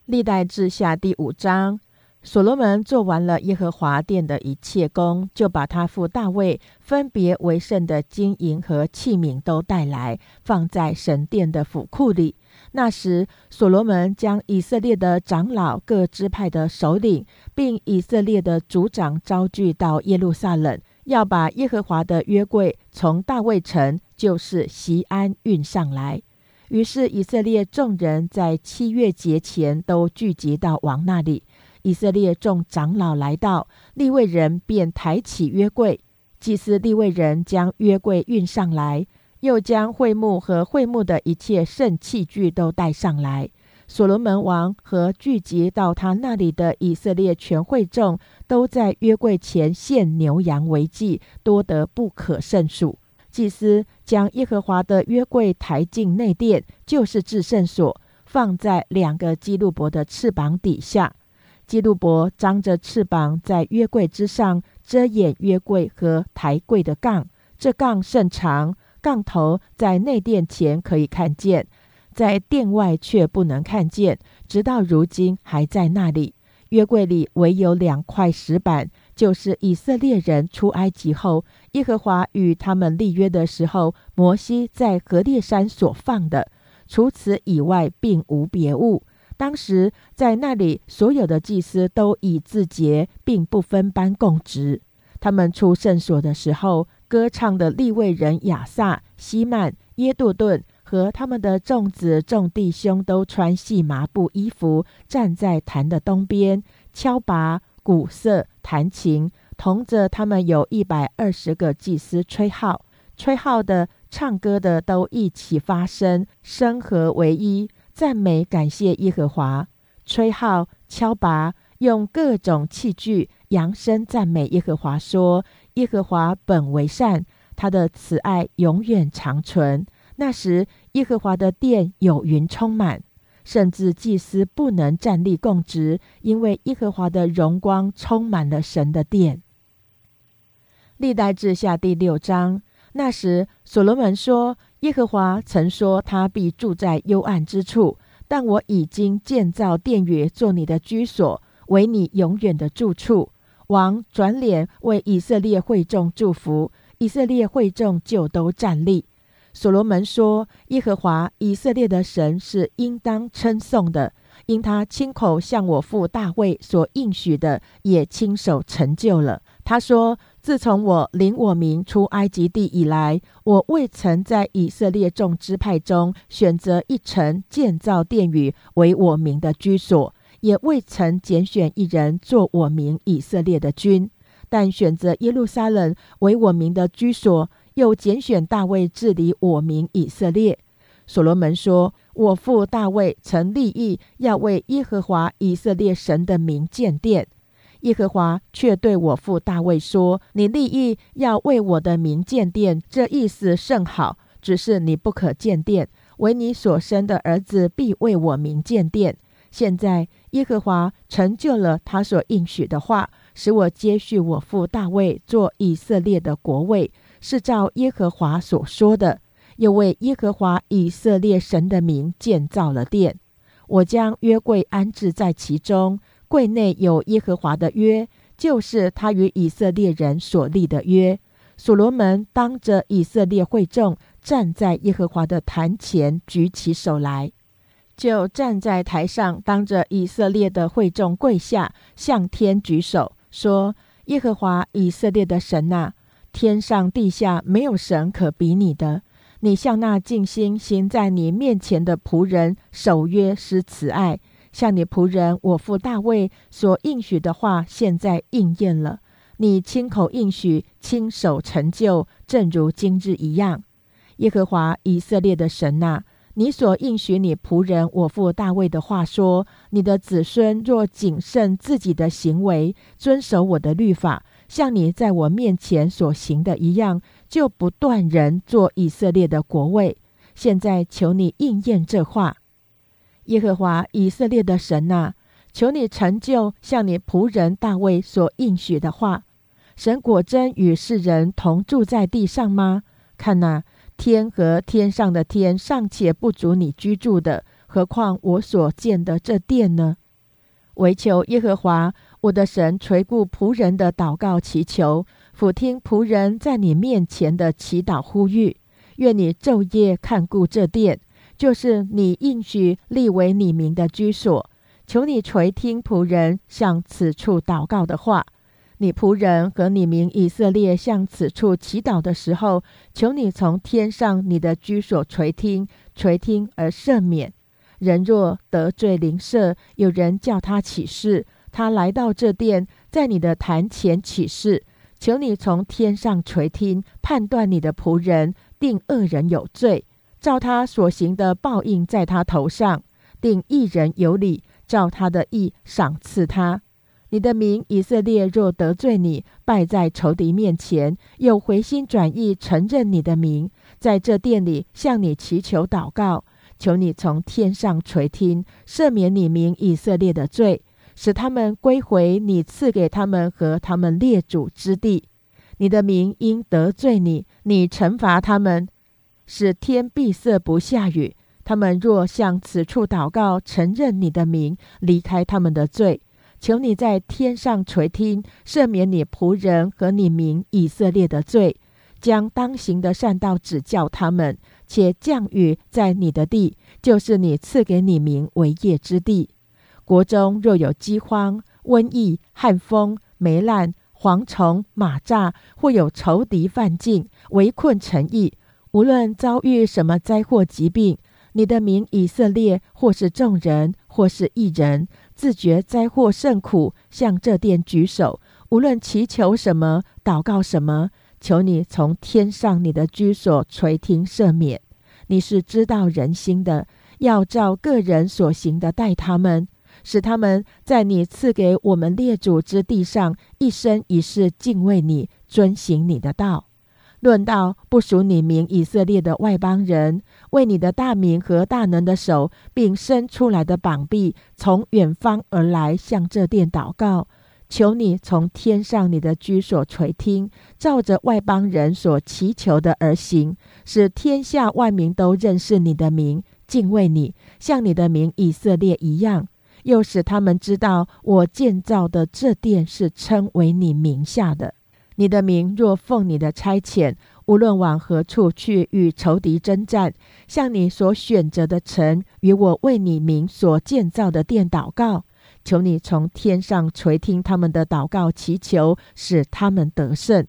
S1: 历代志下第五章。所罗门做完了耶和华殿的一切工，就把他父大卫分别为圣的金银和器皿都带来，放在神殿的府库里。那时，所罗门将以色列的长老、各支派的首领，并以色列的族长招聚到耶路撒冷，要把耶和华的约柜从大卫城，就是西安运上来。于是，以色列众人在七月节前都聚集到王那里。以色列众长老来到，利未人便抬起约柜，祭司利未人将约柜运上来，又将会幕和会幕的一切圣器具都带上来。所罗门王和聚集到他那里的以色列全会众，都在约柜前献牛羊为祭，多得不可胜数。祭司将耶和华的约柜抬进内殿，就是至圣所，放在两个基路伯的翅膀底下。基路伯张着翅膀在约柜之上，遮掩约柜和抬柜的杠。这杠甚长，杠头在内殿前可以看见，在殿外却不能看见。直到如今还在那里。约柜里唯有两块石板，就是以色列人出埃及后，耶和华与他们立约的时候，摩西在何烈山所放的。除此以外，并无别物。当时在那里，所有的祭司都以自节，并不分班供职。他们出圣所的时候，歌唱的立位人亚萨、希曼、耶杜顿和他们的众子众弟兄都穿细麻布衣服，站在坛的东边，敲拔、鼓瑟、弹琴。同着他们有一百二十个祭司吹号，吹号的、唱歌的都一起发声，声合为一。赞美感谢耶和华，吹号敲拔，用各种器具扬声赞美耶和华，说：耶和华本为善，他的慈爱永远长存。那时，耶和华的殿有云充满，甚至祭司不能站立供职，因为耶和华的荣光充满了神的殿。历代志下第六章。那时，所罗门说。耶和华曾说，他必住在幽暗之处，但我已经建造殿宇，做你的居所，为你永远的住处。王转脸为以色列会众祝福，以色列会众就都站立。所罗门说：“耶和华以色列的神是应当称颂的，因他亲口向我父大卫所应许的，也亲手成就了。”他说。自从我领我民出埃及地以来，我未曾在以色列众支派中选择一城建造殿宇为我民的居所，也未曾拣选一人做我民以色列的君。但选择耶路撒冷为我民的居所，又拣选大卫治理我民以色列。所罗门说：“我父大卫曾立意要为耶和华以色列神的名建殿。”耶和华却对我父大卫说：“你立意要为我的名建殿，这意思甚好。只是你不可建殿，为你所生的儿子必为我名建殿。现在耶和华成就了他所应许的话，使我接续我父大卫做以色列的国位，是照耶和华所说的。又为耶和华以色列神的名建造了殿。我将约柜安置在其中，柜内有耶和华的约，就是他与以色列人所立的约。所罗门当着以色列会众，站在耶和华的坛前，举起手来。就站在台上，当着以色列的会众跪下，向天举手，说：“耶和华以色列的神呐，天上地下没有神可比你的。你向那尽心行在你面前的仆人守约施慈爱，向你仆人我父大卫所应许的话，现在应验了。你亲口应许，亲手成就，正如今日一样。耶和华以色列的神呐。”你所应许你仆人我父大卫的话说：你的子孙若谨慎自己的行为，遵守我的律法，像你在我面前所行的一样，就不断人做以色列的国位。现在求你应验这话，耶和华以色列的神呐，求你成就向你仆人大卫所应许的话。神果真与世人同住在地上吗？看哪。天和天上的天尚且不足你居住的，何况我所建的这殿呢？唯求耶和华我的神垂顾仆人的祷告祈求，俯听仆人在你面前的祈祷呼吁。愿你昼夜看顾这殿，就是你应许立为你名的居所。求你垂听仆人向此处祷告的话。你仆人和你民以色列向此处祈祷的时候，求你从天上你的居所垂听，垂听而赦免。人若得罪邻舍，有人叫他起誓，他来到这殿，在你的坛前起誓，求你从天上垂听，判断你的仆人，定恶人有罪，照他所行的报应在他头上；定一人有理，照他的意赏赐他。你的名以色列若得罪你，败在仇敌面前，又回心转意承认你的名，在这殿里向你祈求祷告，求你从天上垂听，赦免你名以色列的罪，使他们归回你赐给他们和他们列祖之地。你的名因得罪你，你惩罚他们，使天闭塞不下雨。他们若向此处祷告，承认你的名，离开他们的罪。求你在天上垂听，赦免你仆人和你民以色列的罪，将当行的善道指教他们，且降雨在你的地，就是你赐给你民为业之地。国中若有饥荒、瘟疫、旱风、霉烂、蝗虫、马蚱，或有仇敌犯境，围困城邑，无论遭遇什么灾祸疾病，你的民以色列，或是众人，或是一人。自觉灾祸甚苦，向这殿举手，无论祈求什么，祷告什么，求你从天上你的居所垂听赦免。你是知道人心的，要照个人所行的待他们，使他们在你赐给我们列祖之地上，一生一世敬畏你，遵行你的道。论到不属你名以色列的外邦人，为你的大名和大能的手，并伸出来的膀臂，从远方而来，向这殿祷告，求你从天上你的居所垂听，照着外邦人所祈求的而行，使天下万民都认识你的名，敬畏你，像你的名以色列一样，又使他们知道我建造的这殿是称为你名下的。你的名若奉你的差遣，无论往何处去与仇敌征战，向你所选择的城与我为你名所建造的殿祷告，求你从天上垂听他们的祷告祈求，使他们得胜。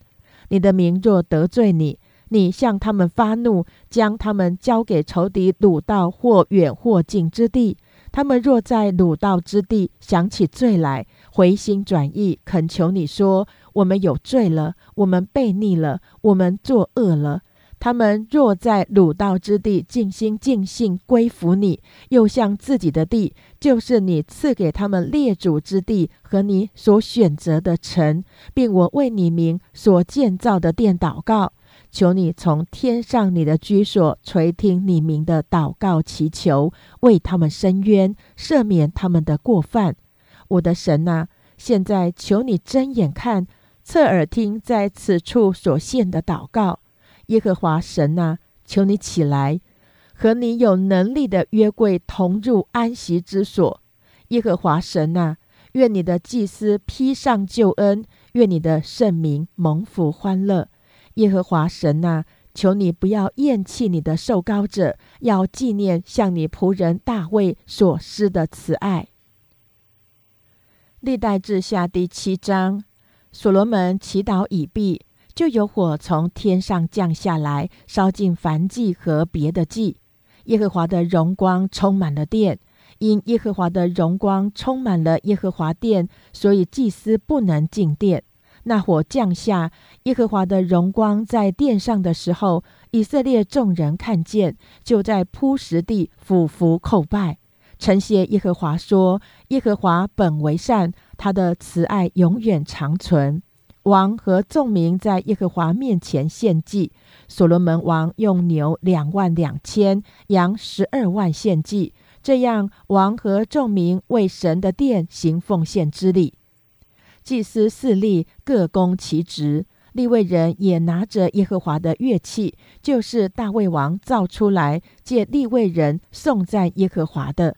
S1: 你的名若得罪你，你向他们发怒，将他们交给仇敌掳到或远或近之地。他们若在掳道之地想起罪来，回心转意，恳求你说。我们有罪了，我们悖逆了，我们作恶了。他们若在鲁道之地尽心尽性归服你，又向自己的地，就是你赐给他们列祖之地和你所选择的城，并我为你名所建造的殿祷告，求你从天上你的居所垂听你名的祷告祈求，为他们伸冤，赦免他们的过犯。我的神啊，现在求你睁眼看。侧耳听，在此处所献的祷告，耶和华神啊，求你起来，和你有能力的约柜同入安息之所。耶和华神啊，愿你的祭司披上救恩，愿你的圣名蒙福欢乐。耶和华神啊，求你不要厌弃你的受膏者，要纪念向你仆人大卫所施的慈爱。历代志下第七章，所罗门祈祷已毕，就有火从天上降下来，烧尽燔祭和别的祭。耶和华的荣光充满了殿。因耶和华的荣光充满了耶和华殿，所以祭司不能进殿。那火降下，耶和华的荣光在殿上的时候，以色列众人看见，就在铺石地俯伏叩拜，称谢耶和华说：“耶和华本为善，他的慈爱永远长存。”王和众民在耶和华面前献祭。所罗门王用牛两万两千，羊十二万献祭。这样，王和众民为神的殿行奉献之礼，祭司四立各攻其职，立位人也拿着耶和华的乐器，就是大卫王造出来借立位人颂赞耶和华的。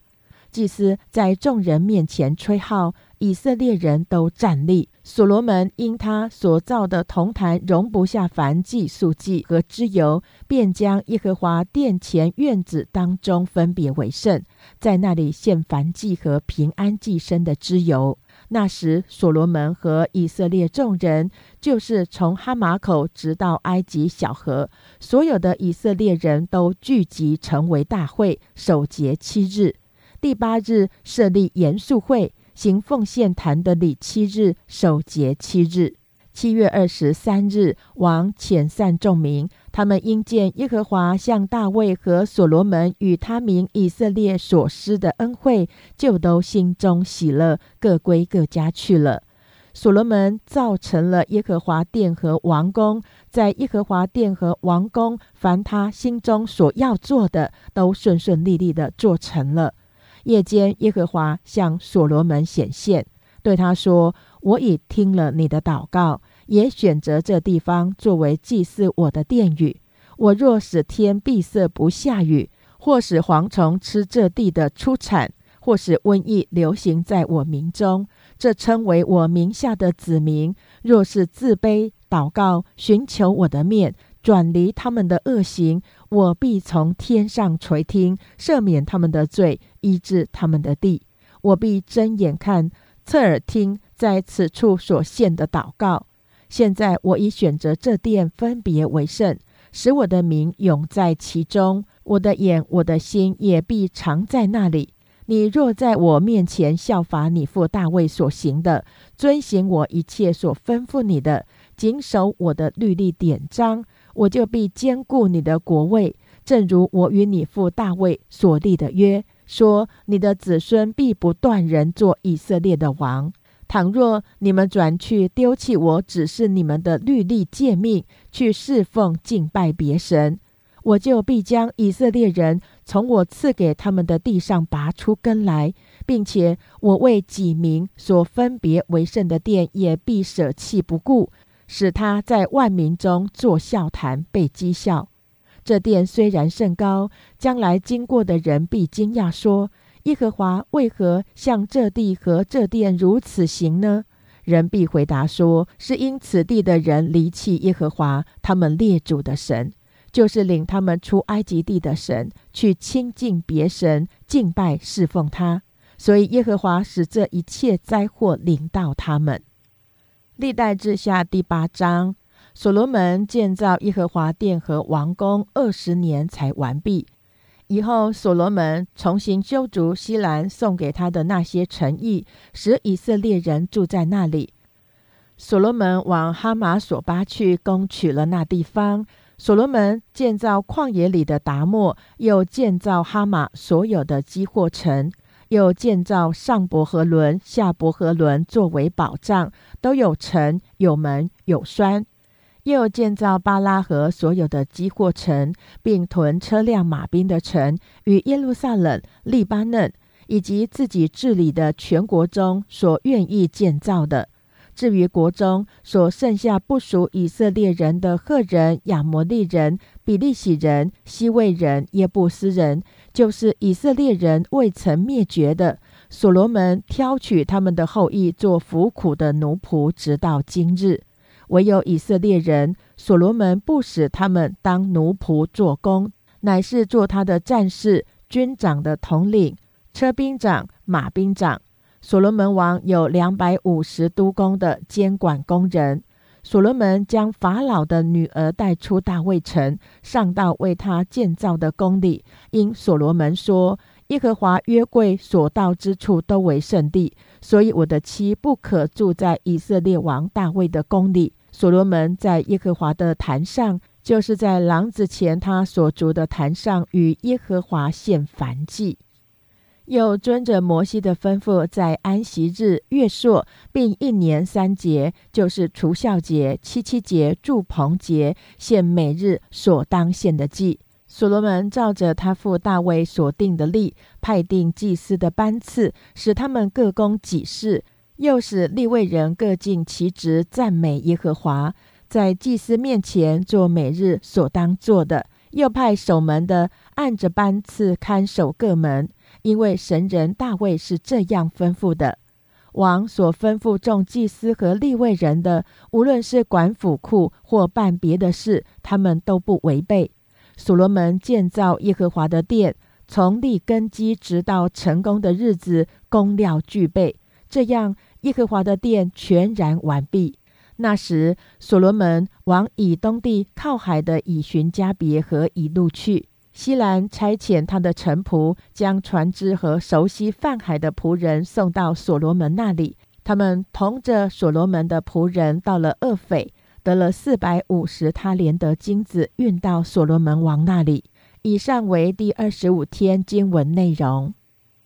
S1: 祭司在众人面前吹号。以色列人都站立。所罗门因他所造的铜坛容不下燔祭、素祭和脂油，便将耶和华殿前院子当中分别为圣，在那里献燔祭和平安祭牲的脂油。那时，所罗门和以色列众人，就是从哈马口直到埃及小河，所有的以色列人都聚集成为大会，守节七日。第八日设立严肃会。行奉献坛的礼七日，守节七日。七月二十三日，王遣散众民，他们因见耶和华向大卫和所罗门与他民以色列所施的恩惠，就都心中喜乐，各归各家去了。所罗门造成了耶和华殿和王宫，在耶和华殿和王宫，凡他心中所要做的，都顺顺利利的做成了。夜间，耶和华向所罗门显现，对他说：“我已听了你的祷告，也选择这地方作为祭祀我的殿宇。我若使天闭塞不下雨，或使蝗虫吃这地的出产，或使瘟疫流行在我民中，这称为我名下的子民，若是自卑祷告，寻求我的面。”转离他们的恶行，我必从天上垂听，赦免他们的罪，医治他们的地。我必睁眼看，侧耳听，在此处所献的祷告。现在我已选择这殿，分别为圣，使我的名永在其中。我的眼，我的心也必常在那里。你若在我面前效法你父大卫所行的，遵行我一切所吩咐你的，谨守我的律例典章。我就必兼顾你的国位，正如我与你父大卫所立的约，说你的子孙必不断人做以色列的王。倘若你们转去丢弃我指示你们的律例诫命，去侍奉敬拜别神，我就必将以色列人从我赐给他们的地上拔出根来，并且我为己民所分别为圣的殿也必舍弃不顾。使他在万民中作笑谈，被讥笑。这殿虽然甚高，将来经过的人必惊讶说：“耶和华为何向这地和这殿如此行呢？”人必回答说：“是因此地的人离弃耶和华他们列祖的神，就是领他们出埃及地的神，去亲近别神，敬拜侍奉他。所以耶和华使这一切灾祸领到他们。”历代志下第八章，所罗门建造耶和华殿和王宫二十年才完毕。以后，所罗门重新修筑西兰送给他的那些城邑，使以色列人住在那里。所罗门往哈马索巴去攻取了那地方。所罗门建造旷野里的达莫，又建造哈马所有的基货城。又建造上伯和伦、下伯和伦作为保障，都有城、有门、有栓。又建造巴拉河所有的基货城，并屯车辆马兵的城，与耶路撒冷、利巴嫩以及自己治理的全国中所愿意建造的。至于国中所剩下不属以色列人的赫人、亚摩利人、比利洗人、西魏人、耶布斯人，就是以色列人未曾灭绝的。所罗门挑取他们的后裔做服苦的奴仆，直到今日。唯有以色列人，所罗门不使他们当奴仆做工，乃是做他的战士、军长的统领、车兵长、马兵长。所罗门王有两百五十督工的监管工人。所罗门将法老的女儿带出大卫城，上到为他建造的宫里，因所罗门说：“耶和华约柜所到之处都为圣地，所以我的妻不可住在以色列王大卫的宫里。”所罗门在耶和华的坛上，就是在廊子前他所筑的坛上，与耶和华献燔祭。又遵着摩西的吩咐，在安息日、月朔，并一年三节，就是除孝节、七七节、祝棚节，献每日所当献的祭。所罗门照着他父大卫所定的例，派定祭司的班次，使他们各供己事。又使立位人各尽其职，赞美耶和华，在祭司面前做每日所当做的。又派守门的按着班次看守各门，因为神人大卫是这样吩咐的。王所吩咐众祭司和立位人的，无论是管府库或办别的事，他们都不违背。所罗门建造耶和华的殿，从立根基直到成功的日子，工料具备。这样，耶和华的殿全然完毕。那时，所罗门往以东地靠海的以寻加别河以路去。西兰差遣他的臣仆，将船只和熟悉泛海的仆人送到所罗门那里。他们同着所罗门的仆人到了厄斐，得了四百五十他连的金子，运到所罗门王那里。以上为第二十五天经文内容。